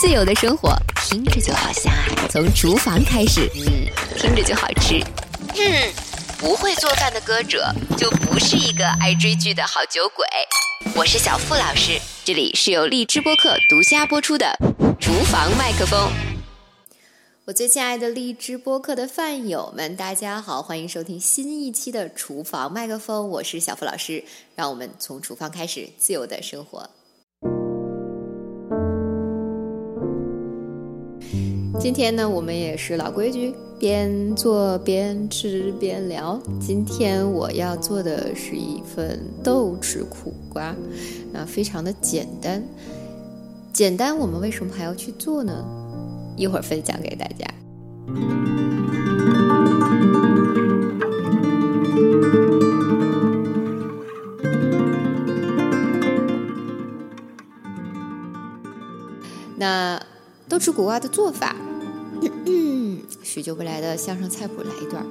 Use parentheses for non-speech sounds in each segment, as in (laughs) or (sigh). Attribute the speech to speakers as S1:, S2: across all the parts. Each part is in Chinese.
S1: 自由的生活听着就好香啊！从厨房开始，嗯，听着就好吃。嗯，不会做饭的歌者就不是一个爱追剧的好酒鬼。我是小付老师，这里是由荔枝播客独家播出的《厨房麦克风》。我最亲爱的荔枝播客的饭友们，大家好，欢迎收听新一期的《厨房麦克风》，我是小付老师，让我们从厨房开始，自由的生活。今天呢，我们也是老规矩，边做边吃边聊。今天我要做的是一份豆豉苦瓜，啊，非常的简单。简单，我们为什么还要去做呢？一会儿分享给大家。那豆豉苦瓜的做法。许久不来的相声菜谱来一段。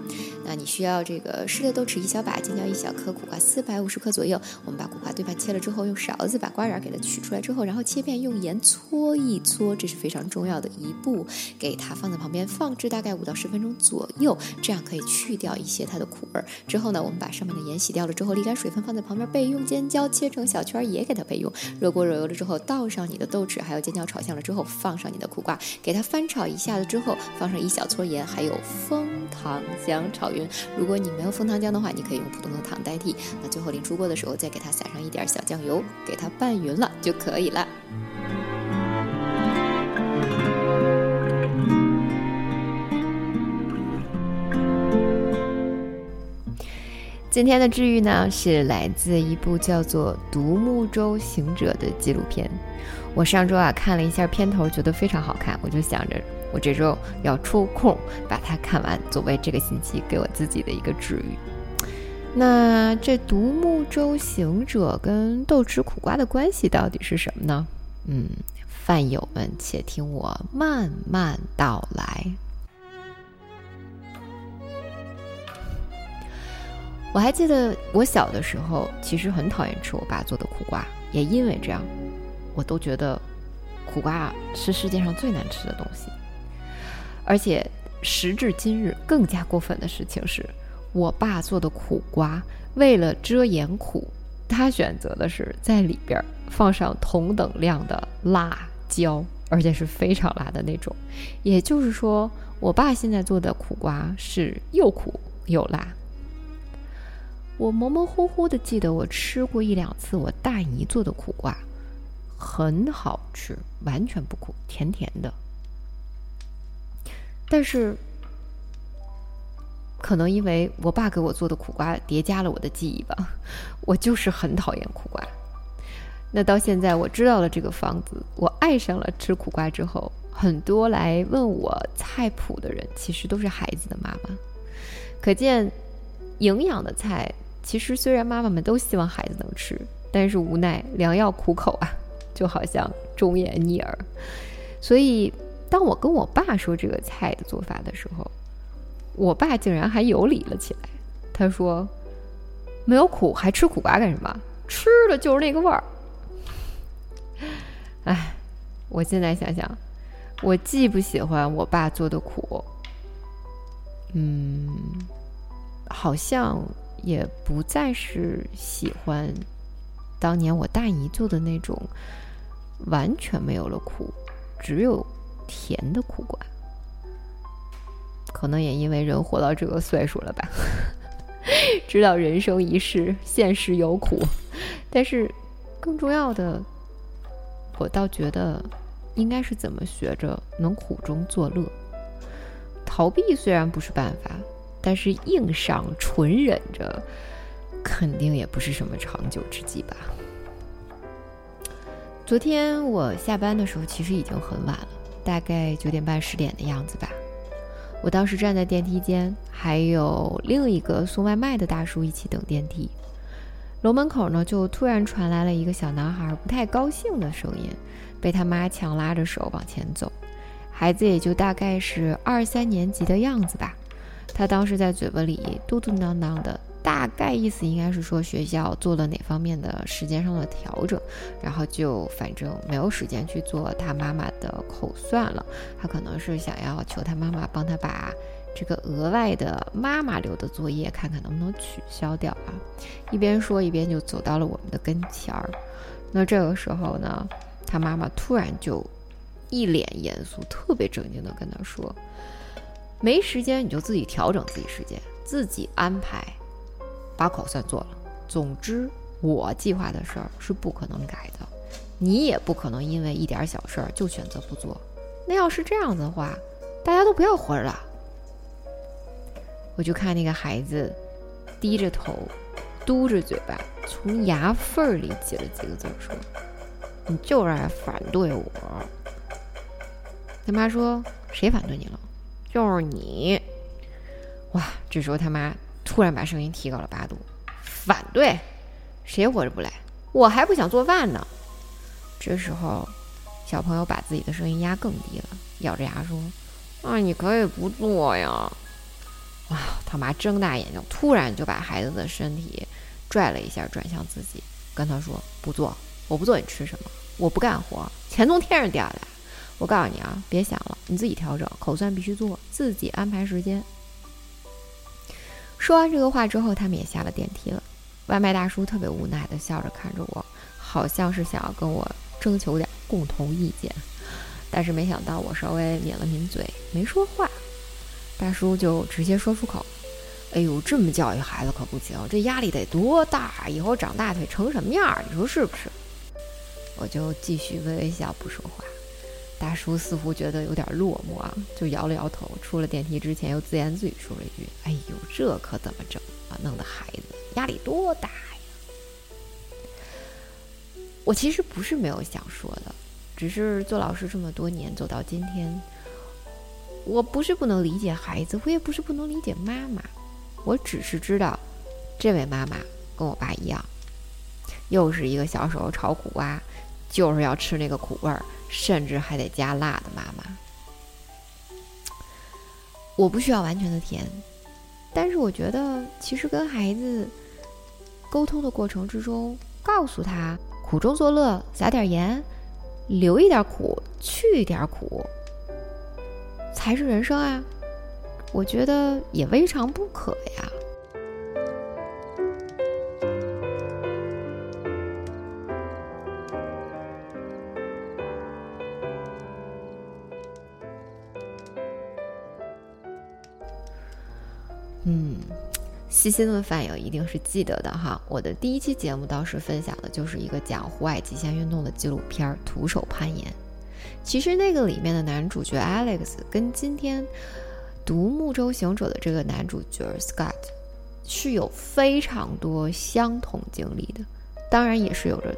S1: 那你需要这个湿的豆豉一小把，尖椒一小颗，苦瓜四百五十克左右。我们把苦瓜对半切了之后，用勺子把瓜瓤给它取出来之后，然后切片，用盐搓一搓，这是非常重要的一步。给它放在旁边放置大概五到十分钟左右，这样可以去掉一些它的苦味。之后呢，我们把上面的盐洗掉了之后，沥干水分放在旁边备用。尖椒切成小圈也给它备用。热锅热油了之后，倒上你的豆豉，还有尖椒炒香了之后，放上你的苦瓜，给它翻炒一下子之后，放上一小撮盐，还有枫糖浆炒匀。如果你没有枫糖浆的话，你可以用普通的糖代替。那最后临出锅的时候，再给它撒上一点小酱油，给它拌匀了就可以了。今天的治愈呢，是来自一部叫做《独木舟行者》的纪录片。我上周啊看了一下片头，觉得非常好看，我就想着。我这周要抽空把它看完，作为这个星期给我自己的一个治愈。那这独木舟行者跟豆豉苦瓜的关系到底是什么呢？嗯，饭友们且听我慢慢道来。我还记得我小的时候，其实很讨厌吃我爸做的苦瓜，也因为这样，我都觉得苦瓜是世界上最难吃的东西。而且时至今日，更加过分的事情是，我爸做的苦瓜，为了遮掩苦，他选择的是在里边放上同等量的辣椒，而且是非常辣的那种。也就是说，我爸现在做的苦瓜是又苦又辣。我模模糊糊的记得我吃过一两次我大姨做的苦瓜，很好吃，完全不苦，甜甜的。但是，可能因为我爸给我做的苦瓜叠加了我的记忆吧，(laughs) 我就是很讨厌苦瓜。那到现在我知道了这个方子，我爱上了吃苦瓜之后，很多来问我菜谱的人，其实都是孩子的妈妈。可见，营养的菜其实虽然妈妈们都希望孩子能吃，但是无奈良药苦口啊，就好像忠言逆耳，所以。当我跟我爸说这个菜的做法的时候，我爸竟然还有理了起来。他说：“没有苦还吃苦瓜干什么？吃的就是那个味儿。”哎，我现在想想，我既不喜欢我爸做的苦，嗯，好像也不再是喜欢当年我大姨做的那种完全没有了苦，只有。甜的苦瓜，可能也因为人活到这个岁数了吧，(laughs) 知道人生一世，现实有苦。但是，更重要的，我倒觉得应该是怎么学着能苦中作乐。逃避虽然不是办法，但是硬上纯忍着，肯定也不是什么长久之计吧。昨天我下班的时候，其实已经很晚了。大概九点半十点的样子吧，我当时站在电梯间，还有另一个送外卖的大叔一起等电梯。楼门口呢，就突然传来了一个小男孩不太高兴的声音，被他妈强拉着手往前走。孩子也就大概是二三年级的样子吧。他当时在嘴巴里嘟嘟囔囔的，大概意思应该是说学校做了哪方面的时间上的调整，然后就反正没有时间去做他妈妈的口算了。他可能是想要求他妈妈帮他把这个额外的妈妈留的作业看看能不能取消掉啊。一边说一边就走到了我们的跟前儿。那这个时候呢，他妈妈突然就一脸严肃、特别正经的跟他说：“没时间你就自己调整自己时间，自己安排，把口算做了。总之，我计划的事儿是不可能改的，你也不可能因为一点小事儿就选择不做。那要是这样子的话，大家都不要活着了。”我就看那个孩子低着头。嘟着嘴巴，从牙缝儿里挤了几个字说：“你就是爱反对我。”他妈说：“谁反对你了？就是你。”哇！这时候他妈突然把声音提高了八度：“反对？谁活着不累？我还不想做饭呢。”这时候，小朋友把自己的声音压更低了，咬着牙说：“那你可以不做呀。”哇！他妈睁大眼睛，突然就把孩子的身体。拽了一下，转向自己，跟他说：“不做，我不做，你吃什么？我不干活，钱从天上掉下来。我告诉你啊，别想了，你自己调整，口算必须做，自己安排时间。”说完这个话之后，他们也下了电梯了。外卖大叔特别无奈的笑着看着我，好像是想要跟我征求点共同意见，但是没想到我稍微抿了抿嘴，没说话，大叔就直接说出口。哎呦，这么教育孩子可不行，这压力得多大！以后长大腿成什么样？你说是不是？我就继续微微笑，不说话。大叔似乎觉得有点落寞啊，就摇了摇头。出了电梯之前，又自言自语说了一句：“哎呦，这可怎么整啊？弄得孩子压力多大呀！”我其实不是没有想说的，只是做老师这么多年，走到今天，我不是不能理解孩子，我也不是不能理解妈妈。我只是知道，这位妈妈跟我爸一样，又是一个小时候炒苦瓜，就是要吃那个苦味儿，甚至还得加辣的妈妈。我不需要完全的甜，但是我觉得，其实跟孩子沟通的过程之中，告诉他苦中作乐，撒点盐，留一点苦，去一点苦，才是人生啊。我觉得也未尝不可呀。细心的饭友一定是记得的哈。我的第一期节目当时分享的就是一个讲户外极限运动的纪录片《徒手攀岩》。其实那个里面的男主角 Alex 跟今天。独木舟行者的这个男主角 Scott 是有非常多相同经历的，当然也是有着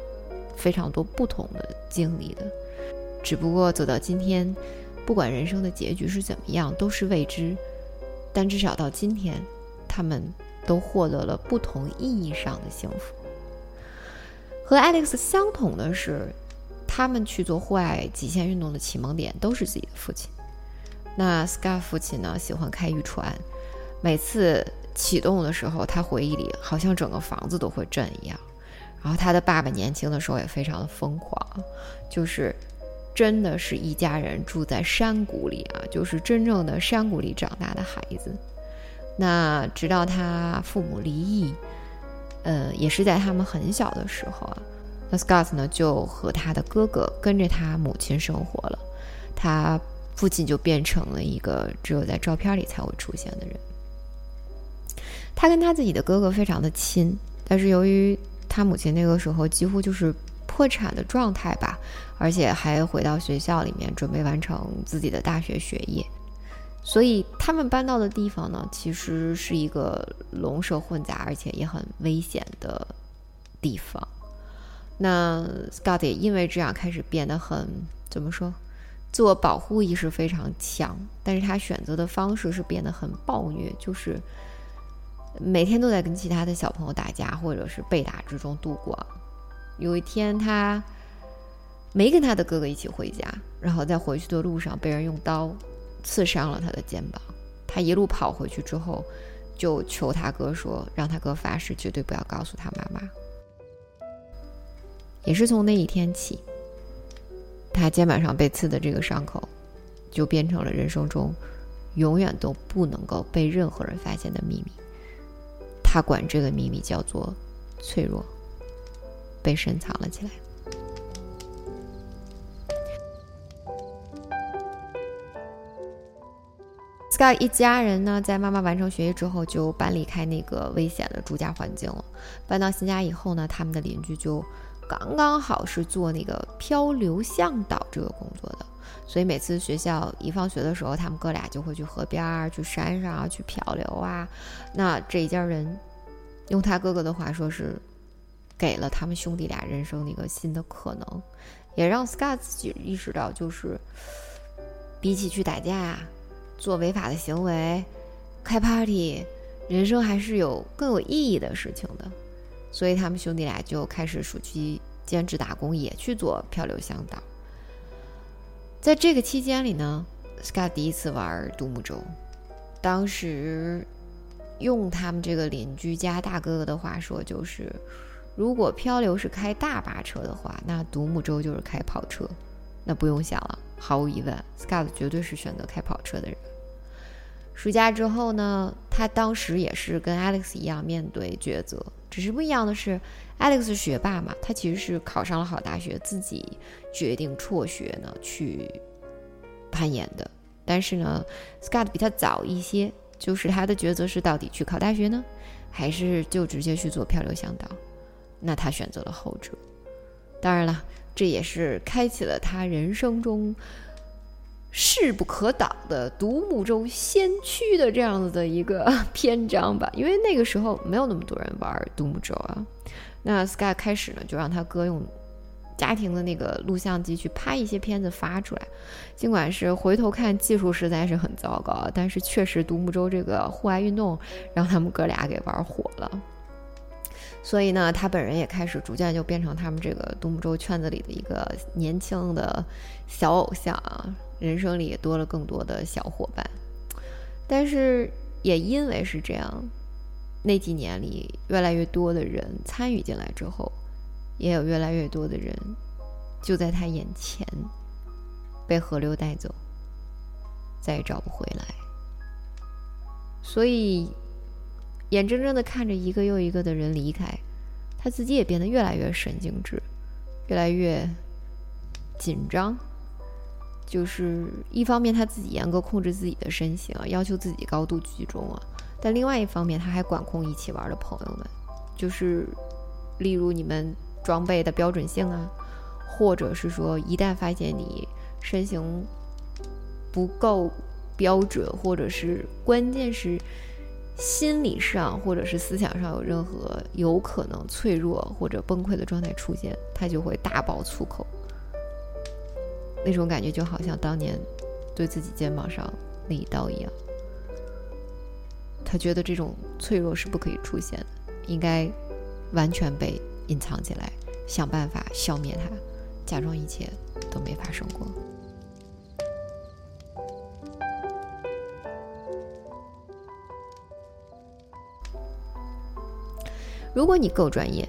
S1: 非常多不同的经历的。只不过走到今天，不管人生的结局是怎么样，都是未知。但至少到今天，他们都获得了不同意义上的幸福。和 Alex 相同的是，他们去做户外极限运动的启蒙点都是自己的父亲。那 Scott 父亲呢？喜欢开渔船，每次启动的时候，他回忆里好像整个房子都会震一样。然后他的爸爸年轻的时候也非常的疯狂，就是真的是一家人住在山谷里啊，就是真正的山谷里长大的孩子。那直到他父母离异，呃，也是在他们很小的时候啊，那 Scott 呢就和他的哥哥跟着他母亲生活了，他。父亲就变成了一个只有在照片里才会出现的人。他跟他自己的哥哥非常的亲，但是由于他母亲那个时候几乎就是破产的状态吧，而且还回到学校里面准备完成自己的大学学业，所以他们搬到的地方呢，其实是一个龙蛇混杂而且也很危险的地方。那 Scott 也因为这样开始变得很怎么说？自我保护意识非常强，但是他选择的方式是变得很暴虐，就是每天都在跟其他的小朋友打架，或者是被打之中度过。有一天，他没跟他的哥哥一起回家，然后在回去的路上被人用刀刺伤了他的肩膀。他一路跑回去之后，就求他哥说，让他哥发誓绝对不要告诉他妈妈。也是从那一天起，他肩膀上被刺的这个伤口，就变成了人生中永远都不能够被任何人发现的秘密。他管这个秘密叫做脆弱，被深藏了起来。一家人呢，在妈妈完成学业之后，就搬离开那个危险的住家环境了。搬到新家以后呢，他们的邻居就刚刚好是做那个漂流向导这个工作的，所以每次学校一放学的时候，他们哥俩就会去河边儿、去山上啊、去漂流啊。那这一家人，用他哥哥的话说是，给了他们兄弟俩人生一个新的可能，也让 Sky 自己意识到，就是比起去打架啊。做违法的行为，开 party，人生还是有更有意义的事情的，所以他们兄弟俩就开始暑期兼职打工，也去做漂流向导。在这个期间里呢，Scott 第一次玩独木舟。当时用他们这个邻居家大哥哥的话说，就是如果漂流是开大巴车的话，那独木舟就是开跑车。那不用想了，毫无疑问，Scott 绝对是选择开跑车的人。暑假之后呢，他当时也是跟 Alex 一样面对抉择，只是不一样的是，Alex 是学霸嘛，他其实是考上了好大学，自己决定辍学呢去攀岩的。但是呢，Scott 比他早一些，就是他的抉择是到底去考大学呢，还是就直接去做漂流向导？那他选择了后者。当然了，这也是开启了他人生中。势不可挡的独木舟先驱的这样子的一个 (laughs) 篇章吧，因为那个时候没有那么多人玩独木舟啊。那 Sky 开始呢，就让他哥用家庭的那个录像机去拍一些片子发出来。尽管是回头看技术实在是很糟糕，但是确实独木舟这个户外运动让他们哥俩给玩火了。所以呢，他本人也开始逐渐就变成他们这个独木舟圈子里的一个年轻的小偶像啊。人生里也多了更多的小伙伴，但是也因为是这样，那几年里越来越多的人参与进来之后，也有越来越多的人就在他眼前被河流带走，再也找不回来。所以眼睁睁的看着一个又一个的人离开，他自己也变得越来越神经质，越来越紧张。就是一方面他自己严格控制自己的身形，要求自己高度居中啊，但另外一方面他还管控一起玩的朋友们，就是例如你们装备的标准性啊，或者是说一旦发现你身形不够标准，或者是关键是心理上或者是思想上有任何有可能脆弱或者崩溃的状态出现，他就会大爆粗口。那种感觉就好像当年对自己肩膀上那一刀一样，他觉得这种脆弱是不可以出现的，应该完全被隐藏起来，想办法消灭它，假装一切都没发生过。如果你够专业，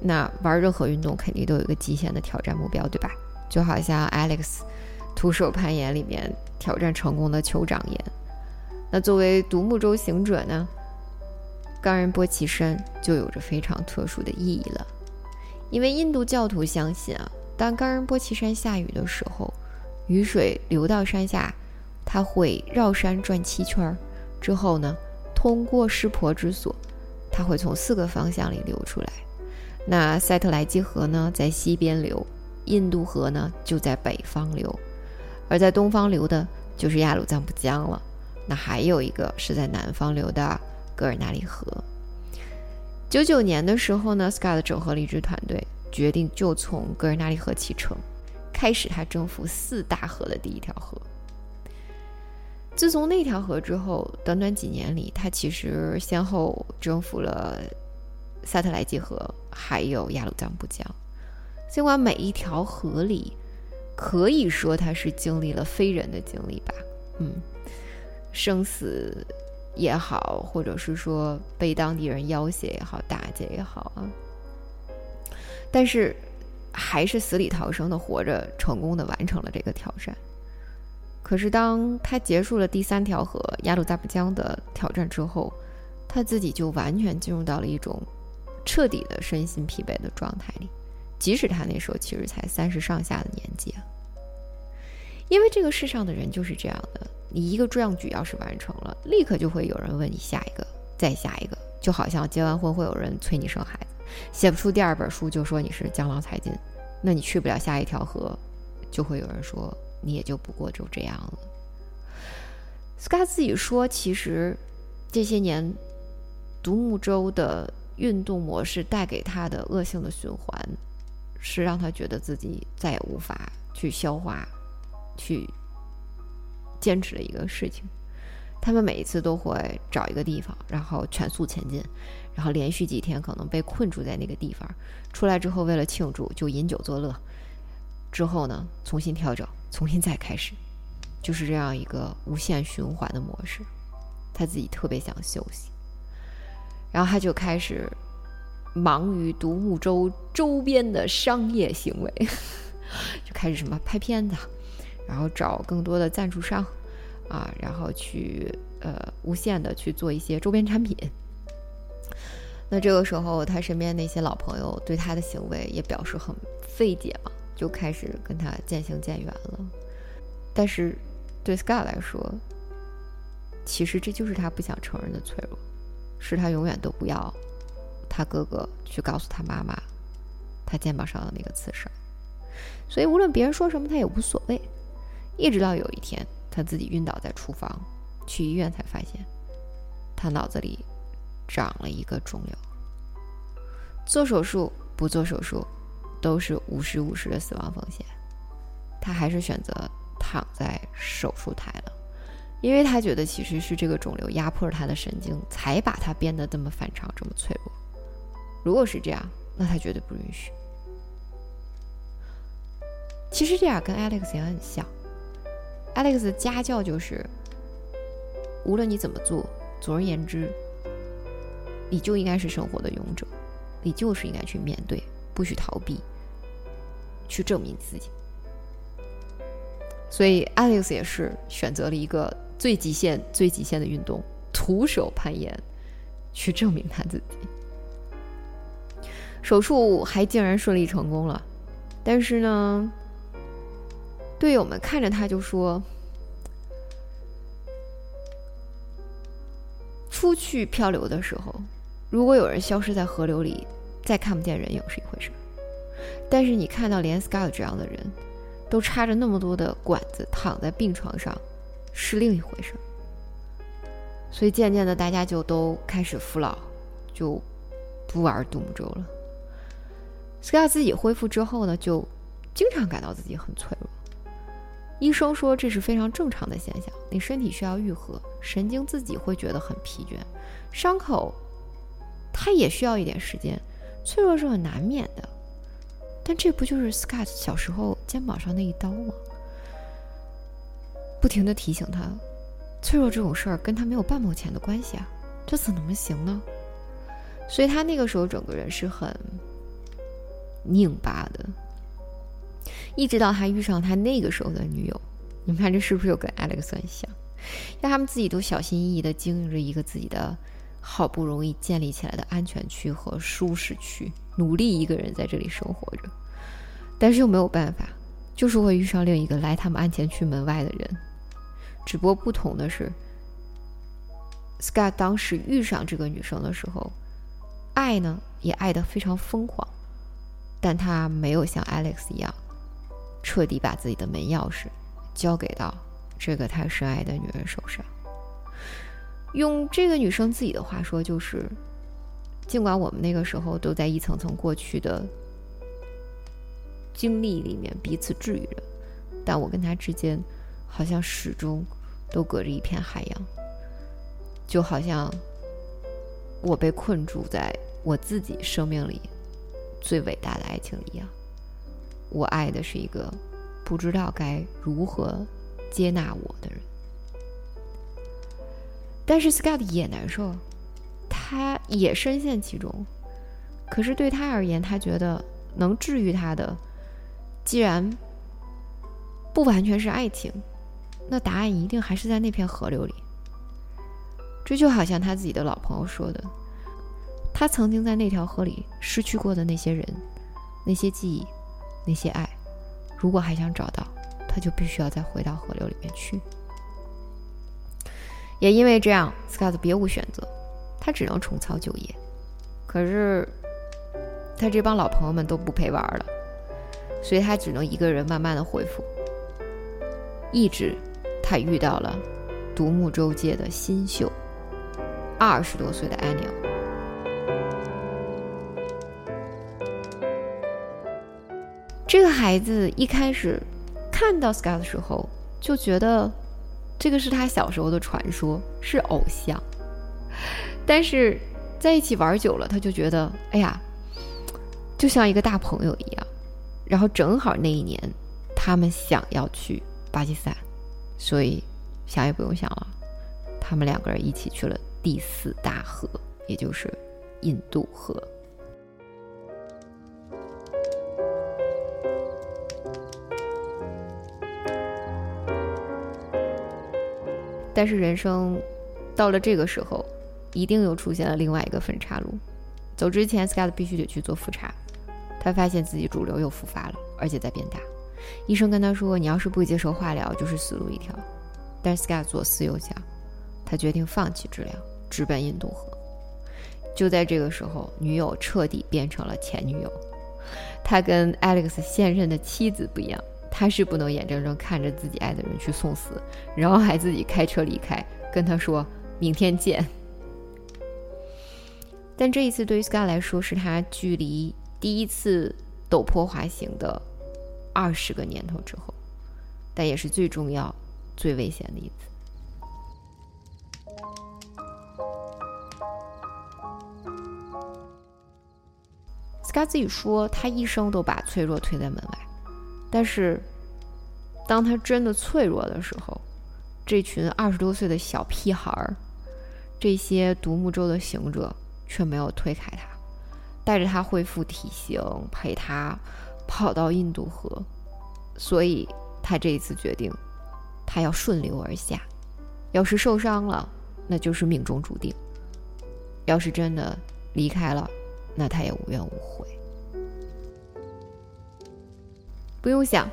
S1: 那玩任何运动肯定都有一个极限的挑战目标，对吧？就好像 Alex 徒手攀岩里面挑战成功的酋长岩，那作为独木舟行者呢，冈仁波齐山就有着非常特殊的意义了。因为印度教徒相信啊，当冈仁波齐山下雨的时候，雨水流到山下，它会绕山转七圈儿，之后呢，通过湿婆之所，它会从四个方向里流出来。那塞特莱基河呢，在西边流。印度河呢就在北方流，而在东方流的就是雅鲁藏布江了。那还有一个是在南方流的格尔纳里河。九九年的时候呢，Scott 整合了一支团队，决定就从格尔纳里河启程，开始他征服四大河的第一条河。自从那条河之后，短短几年里，他其实先后征服了萨特莱基河，还有雅鲁藏布江。尽管每一条河里，可以说他是经历了非人的经历吧，嗯，生死也好，或者是说被当地人要挟也好、打劫也好啊，但是还是死里逃生的活着，成功的完成了这个挑战。可是当他结束了第三条河雅鲁藏布江的挑战之后，他自己就完全进入到了一种彻底的身心疲惫的状态里，即使他那时候其实才三十上下的年纪啊。因为这个世上的人就是这样的。你一个壮举要是完成了，立刻就会有人问你下一个，再下一个，就好像结完婚会有人催你生孩子，写不出第二本书就说你是江郎才尽，那你去不了下一条河，就会有人说你也就不过就这样了。斯卡自己说，其实这些年独木舟的运动模式带给他的恶性的循环，是让他觉得自己再也无法去消化，去。坚持的一个事情，他们每一次都会找一个地方，然后全速前进，然后连续几天可能被困住在那个地方，出来之后为了庆祝就饮酒作乐，之后呢重新调整，重新再开始，就是这样一个无限循环的模式。他自己特别想休息，然后他就开始忙于独木舟周边的商业行为，(laughs) 就开始什么拍片子。然后找更多的赞助商，啊，然后去呃无限的去做一些周边产品。那这个时候，他身边那些老朋友对他的行为也表示很费解嘛，就开始跟他渐行渐远了。但是对 Sky 来说，其实这就是他不想承认的脆弱，是他永远都不要他哥哥去告诉他妈妈他肩膀上的那个刺伤。所以无论别人说什么，他也无所谓。一直到有一天，他自己晕倒在厨房，去医院才发现，他脑子里长了一个肿瘤。做手术不做手术，都是五十五十的死亡风险。他还是选择躺在手术台了，因为他觉得其实是这个肿瘤压迫了他的神经，才把他变得这么反常、这么脆弱。如果是这样，那他绝对不允许。其实这样跟 Alex 也很像。Alex 的家教就是，无论你怎么做，总而言之，你就应该是生活的勇者，你就是应该去面对，不许逃避，去证明自己。所以 Alex 也是选择了一个最极限、最极限的运动——徒手攀岩，去证明他自己。手术还竟然顺利成功了，但是呢？队友们看着他就说：“出去漂流的时候，如果有人消失在河流里，再看不见人影是一回事；但是你看到连 Scott 这样的人，都插着那么多的管子躺在病床上，是另一回事。所以渐渐的，大家就都开始服老，就不玩独木舟了。Sky 自己恢复之后呢，就经常感到自己很脆弱。”医生说这是非常正常的现象，你身体需要愈合，神经自己会觉得很疲倦，伤口它也需要一点时间，脆弱是很难免的。但这不就是 Scott 小时候肩膀上那一刀吗？不停的提醒他，脆弱这种事儿跟他没有半毛钱的关系啊，这怎么能行呢？所以他那个时候整个人是很拧巴的。一直到他遇上他那个时候的女友，你们看这是不是又跟 Alex 很像？让他们自己都小心翼翼地经营着一个自己的好不容易建立起来的安全区和舒适区，努力一个人在这里生活着，但是又没有办法，就是会遇上另一个来他们安全区门外的人。只不过不同的是，Scott 当时遇上这个女生的时候，爱呢也爱得非常疯狂，但他没有像 Alex 一样。彻底把自己的门钥匙交给到这个他深爱的女人手上。用这个女生自己的话说，就是尽管我们那个时候都在一层层过去的经历里面彼此治愈着，但我跟他之间好像始终都隔着一片海洋，就好像我被困住在我自己生命里最伟大的爱情一样。我爱的是一个不知道该如何接纳我的人。但是 Scott 也难受，他也深陷其中。可是对他而言，他觉得能治愈他的，既然不完全是爱情，那答案一定还是在那片河流里。这就好像他自己的老朋友说的，他曾经在那条河里失去过的那些人、那些记忆、那些爱，如果还想找到，他就必须要再回到河流里面去。也因为这样，Scott 别无选择，他只能重操旧业。可是，他这帮老朋友们都不陪玩了，所以他只能一个人慢慢的恢复。一直，他遇到了独木舟界的新秀。二十多岁的 Annie，这个孩子一开始看到 Scott 的时候，就觉得这个是他小时候的传说，是偶像。但是在一起玩久了，他就觉得，哎呀，就像一个大朋友一样。然后正好那一年，他们想要去巴基斯坦，所以想也不用想了，他们两个人一起去了。第四大河，也就是印度河。但是人生到了这个时候，一定又出现了另外一个分岔路。走之前，Scott 必须得去做复查。他发现自己肿瘤又复发了，而且在变大。医生跟他说：“你要是不接受化疗，就是死路一条。”但 Scott 左思右想，他决定放弃治疗。直奔印度河。就在这个时候，女友彻底变成了前女友。他跟 Alex 现任的妻子不一样，他是不能眼睁睁看着自己爱的人去送死，然后还自己开车离开，跟他说明天见。但这一次对于 Sky 来说，是他距离第一次陡坡滑行的二十个年头之后，但也是最重要、最危险的一次。Sky 自己说，他一生都把脆弱推在门外，但是当他真的脆弱的时候，这群二十多岁的小屁孩儿，这些独木舟的行者却没有推开他，带着他恢复体型，陪他跑到印度河。所以他这一次决定，他要顺流而下。要是受伤了，那就是命中注定；要是真的离开了，那他也无怨无悔。不用想，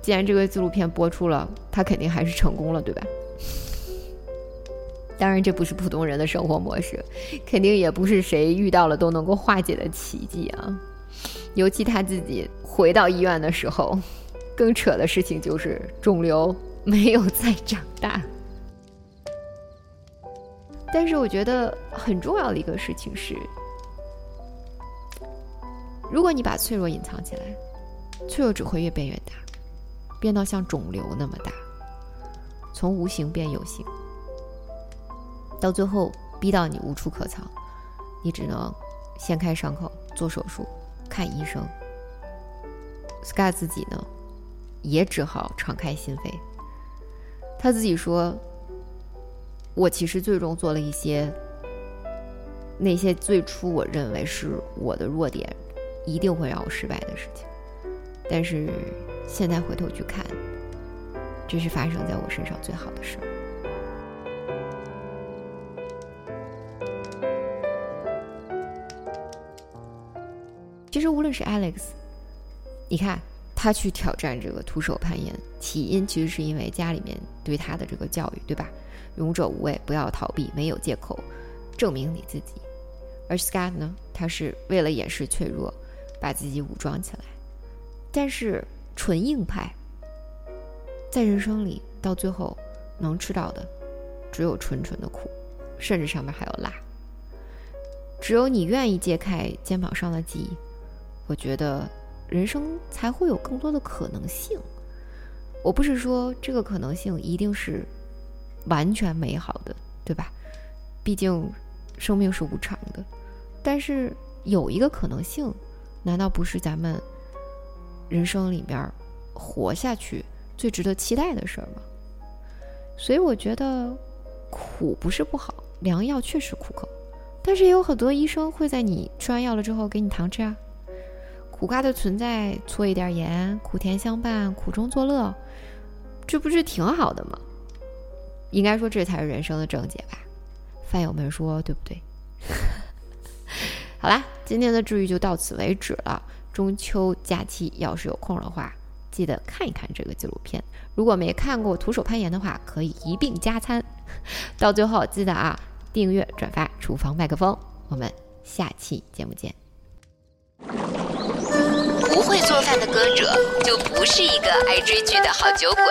S1: 既然这个纪录片播出了，他肯定还是成功了，对吧？(laughs) 当然，这不是普通人的生活模式，(laughs) 肯定也不是谁遇到了都能够化解的奇迹啊。尤其他自己回到医院的时候，(laughs) 更扯的事情就是肿瘤没有再长大。但是，我觉得很重要的一个事情是。如果你把脆弱隐藏起来，脆弱只会越变越大，变到像肿瘤那么大，从无形变有形，到最后逼到你无处可藏，你只能掀开伤口做手术，看医生。Sky 自己呢，也只好敞开心扉。他自己说：“我其实最终做了一些那些最初我认为是我的弱点。”一定会让我失败的事情，但是现在回头去看，这是发生在我身上最好的事儿。其实无论是 Alex，你看他去挑战这个徒手攀岩，起因其实是因为家里面对他的这个教育，对吧？勇者无畏，不要逃避，没有借口，证明你自己。而 Scott 呢，他是为了掩饰脆弱。把自己武装起来，但是纯硬派，在人生里到最后能吃到的，只有纯纯的苦，甚至上面还有辣。只有你愿意揭开肩膀上的记忆，我觉得人生才会有更多的可能性。我不是说这个可能性一定是完全美好的，对吧？毕竟生命是无常的，但是有一个可能性。难道不是咱们人生里面活下去最值得期待的事儿吗？所以我觉得，苦不是不好，良药确实苦口，但是也有很多医生会在你吃完药了之后给你糖吃啊。苦瓜的存在，搓一点盐，苦甜相伴，苦中作乐，这不是挺好的吗？应该说这才是人生的正解吧？饭友们说对不对？(laughs) 好啦，今天的治愈就到此为止了。中秋假期要是有空的话，记得看一看这个纪录片。如果没看过徒手攀岩的话，可以一并加餐。(laughs) 到最后记得啊，订阅转发厨房麦克风。我们下期节目见。
S2: 不会做饭的歌者就不是一个爱追剧的好酒鬼。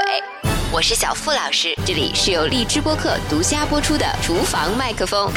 S2: 我是小付老师，这里是由荔枝播客独家播出的厨房麦克风。